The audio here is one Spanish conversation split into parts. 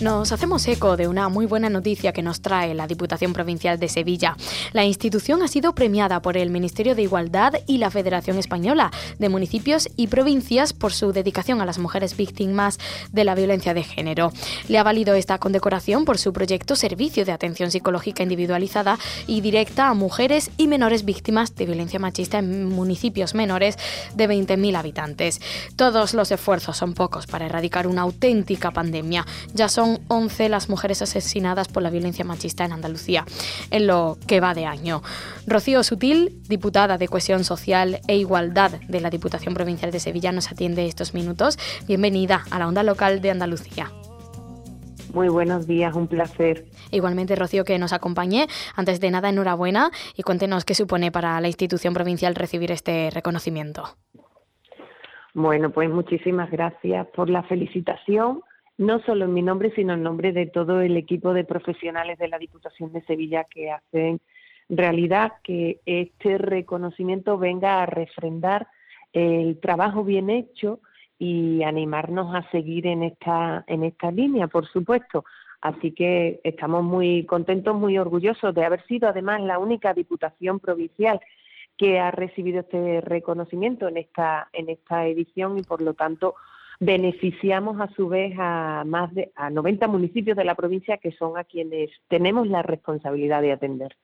Nos hacemos eco de una muy buena noticia que nos trae la Diputación Provincial de Sevilla. La institución ha sido premiada por el Ministerio de Igualdad y la Federación Española de Municipios y Provincias por su dedicación a las mujeres víctimas de la violencia de género. Le ha valido esta condecoración por su proyecto Servicio de Atención Psicológica Individualizada y Directa a mujeres y menores víctimas de violencia machista en municipios menores de 20.000 habitantes. Todos los esfuerzos son pocos para erradicar una auténtica pandemia. Ya son 11 las mujeres asesinadas por la violencia machista en Andalucía en lo que va de año. Rocío Sutil, diputada de Cohesión Social e Igualdad de la Diputación Provincial de Sevilla, nos atiende estos minutos. Bienvenida a la onda local de Andalucía. Muy buenos días, un placer. Igualmente, Rocío, que nos acompañe. Antes de nada, enhorabuena y cuéntenos qué supone para la institución provincial recibir este reconocimiento. Bueno, pues muchísimas gracias por la felicitación no solo en mi nombre, sino en nombre de todo el equipo de profesionales de la Diputación de Sevilla que hacen realidad que este reconocimiento venga a refrendar el trabajo bien hecho y animarnos a seguir en esta, en esta línea, por supuesto. Así que estamos muy contentos, muy orgullosos de haber sido además la única diputación provincial que ha recibido este reconocimiento en esta, en esta edición y por lo tanto beneficiamos a su vez a más de a 90 municipios de la provincia que son a quienes tenemos la responsabilidad de atender.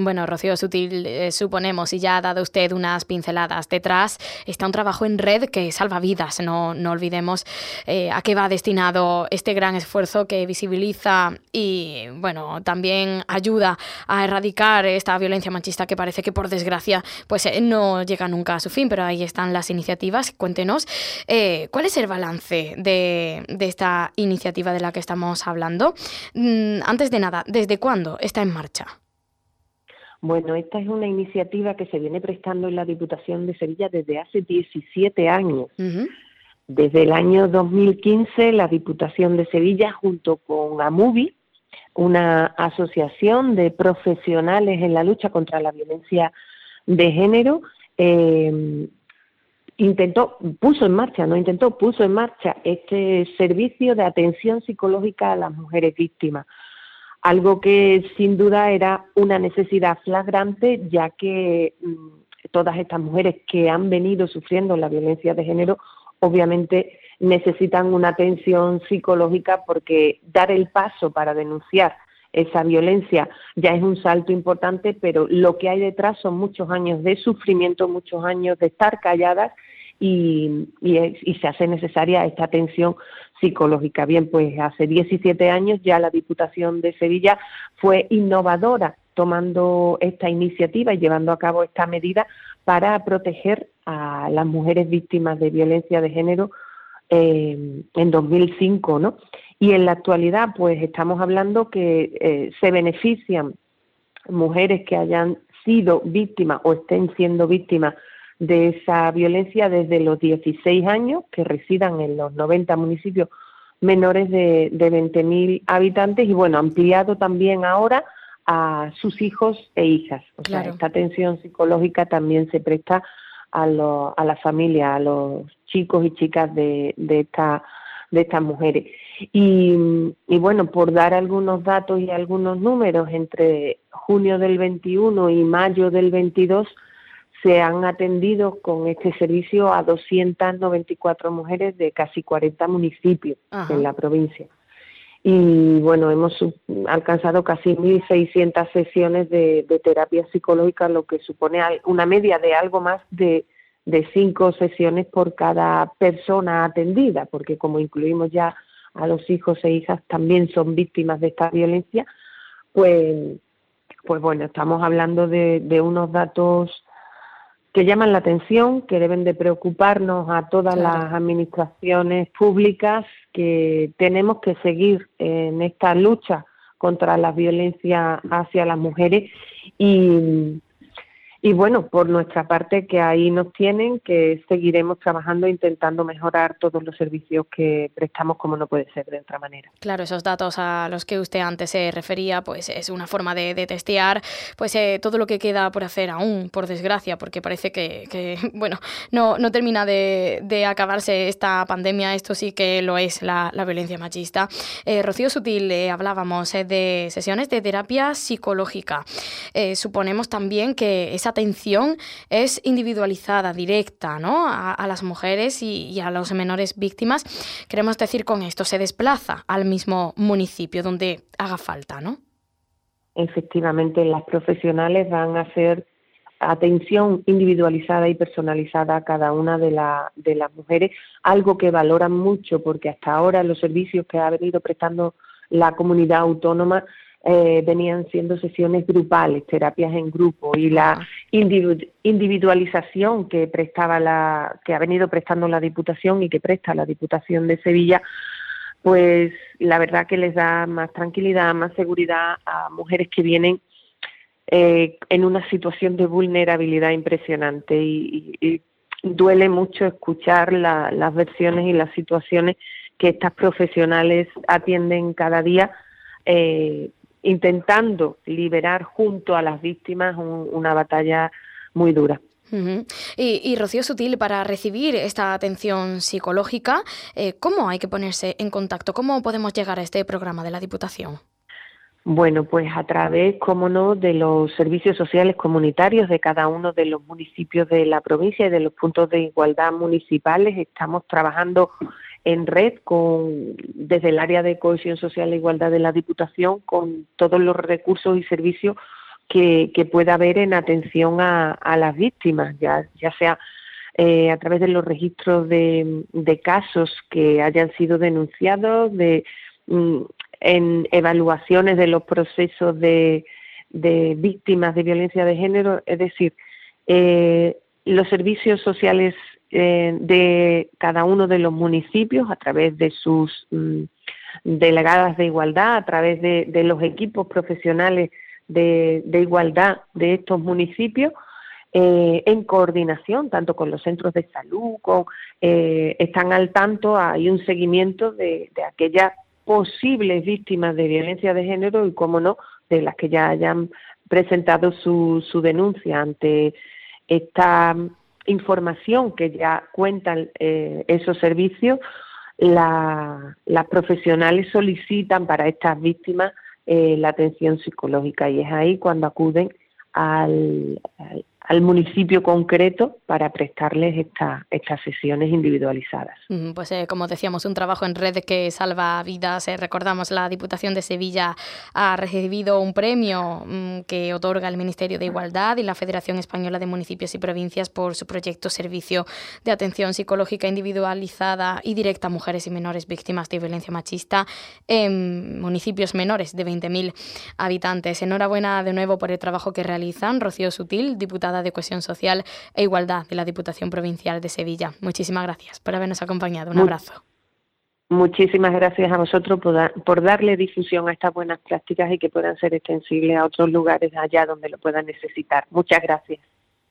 Bueno, Rocío Sutil, eh, suponemos, y ya ha dado usted unas pinceladas detrás, está un trabajo en red que salva vidas, no, no olvidemos eh, a qué va destinado este gran esfuerzo que visibiliza y, bueno, también ayuda a erradicar esta violencia machista que parece que, por desgracia, pues eh, no llega nunca a su fin, pero ahí están las iniciativas. Cuéntenos, ¿cuál es el balance de, esta iniciativa de la que estamos hablando. Mm, antes de nada, ¿desde cuándo está en marcha? Bueno, esta es una iniciativa que se viene prestando en la Diputación de Sevilla desde hace 17 años. Desde el año 2015, la Diputación de Sevilla, junto con AMUBI, una asociación de profesionales en la lucha contra la violencia de género, eh, intentó, puso en marcha, no intentó, puso en marcha este servicio de atención psicológica a las mujeres víctimas. Algo que sin duda era una necesidad flagrante, ya que mm, todas estas mujeres que han venido sufriendo la violencia de género, obviamente necesitan una atención psicológica porque dar el paso para denunciar esa violencia ya es un salto importante, pero lo que hay detrás son muchos años de sufrimiento, muchos años de estar calladas y, se hace necesaria esta atención psicológica. Bien, pues hace 17 años ya la Diputación de Sevilla fue innovadora tomando esta iniciativa y llevando a cabo esta medida para proteger a las mujeres víctimas de violencia de género eh, en 2005, ¿no? Y en la actualidad, pues estamos hablando que eh, se benefician mujeres que hayan sido víctimas o estén siendo víctimas de esa violencia desde los 16 años, que residan en los 90 municipios menores de, de 20.000 habitantes y, bueno, ampliado también ahora a sus hijos e hijas. O sea, esta atención psicológica también se presta a, lo, a la familia, a los chicos y chicas de, de, esta, de estas mujeres. Y, y, bueno, por dar algunos datos y algunos números, entre junio del 21 y mayo del 22 se han atendido con este servicio a 294 mujeres de casi 40 municipios en la provincia. Y bueno, hemos alcanzado casi 1.600 sesiones de, terapia psicológica, lo que supone una media de algo más de, de cinco sesiones por cada persona atendida, porque como incluimos ya a los hijos e hijas también son víctimas de esta violencia, pues, pues bueno, estamos hablando de, de unos datos que llaman la atención, que deben de preocuparnos a todas las administraciones públicas, que tenemos que seguir en esta lucha contra la violencia hacia las mujeres y, y bueno, por nuestra parte que ahí nos tienen, que seguiremos trabajando intentando mejorar todos los servicios que prestamos como no puede ser de otra manera. Claro, esos datos a los que usted antes se refería, pues es una forma de, testear pues eh, todo lo que queda por hacer aún, por desgracia, porque parece que, bueno, no, no termina de, acabarse esta pandemia, esto sí que lo es la, violencia machista. Eh, Rocío Sutil, eh, hablábamos de sesiones de terapia psicológica. suponemos también que esa atención es individualizada, directa, ¿no? A, las mujeres y, a los menores víctimas. Queremos decir con esto, se desplaza al mismo municipio donde haga falta, ¿no? Efectivamente, las profesionales van a hacer atención individualizada y personalizada a cada una de, de las mujeres, algo que valoran mucho porque hasta ahora los servicios que ha venido prestando la comunidad autónoma eh, venían siendo sesiones grupales, terapias en grupo y la individualización que prestaba la que ha venido prestando la Diputación y que presta la Diputación de Sevilla, pues la verdad que les da más tranquilidad, más seguridad a mujeres que vienen eh, en una situación de vulnerabilidad impresionante. Y, duele mucho escuchar las versiones y las situaciones que estas profesionales atienden cada día eh, intentando liberar junto a las víctimas una batalla muy dura. y, Rocío Sutil, para recibir esta atención psicológica, eh, ¿cómo hay que ponerse en contacto? ¿Cómo podemos llegar a este programa de la Diputación? Bueno, pues a través, como no, de los servicios sociales comunitarios de cada uno de los municipios de la provincia y de los puntos de igualdad municipales. Estamos trabajando en red con desde el área de cohesión social e igualdad de la Diputación con todos los recursos y servicios que, pueda haber en atención a, las víctimas, ya, ya sea eh, a través de los registros de, casos que hayan sido denunciados, de mm, en evaluaciones de los procesos de, víctimas de violencia de género, es decir, eh, los servicios sociales eh, de cada uno de los municipios a través de sus mm, delegadas de igualdad, a través de, los equipos profesionales de, igualdad de estos municipios, eh, en coordinación tanto con los centros de salud, con, eh, están al tanto, hay un seguimiento de, aquellas posibles víctimas de violencia de género y, como no, de las que ya hayan presentado su, su denuncia ante esta información que ya cuentan eh, esos servicios, las profesionales solicitan para estas víctimas eh, la atención psicológica. Y es ahí cuando acuden al, al municipio concreto para prestarles estas sesiones individualizadas. Pues eh, como decíamos, un trabajo en red que salva vidas. Eh, recordamos, la Diputación de Sevilla ha recibido un premio mm, que otorga el Ministerio de Igualdad y la Federación Española de Municipios y Provincias por su proyecto Servicio de Atención Psicológica Individualizada y Directa a Mujeres y Menores Víctimas de Violencia Machista en municipios menores de 20.000 habitantes. Enhorabuena de nuevo por el trabajo que realizan. Rocío Sutil, diputada de Cohesión Social e Igualdad de la Diputación Provincial de Sevilla. Muchísimas gracias por habernos acompañado. Un abrazo. Muchísimas gracias a vosotros por, darle difusión a estas buenas prácticas y que puedan ser extensibles a otros lugares allá donde lo puedan necesitar. Muchas gracias.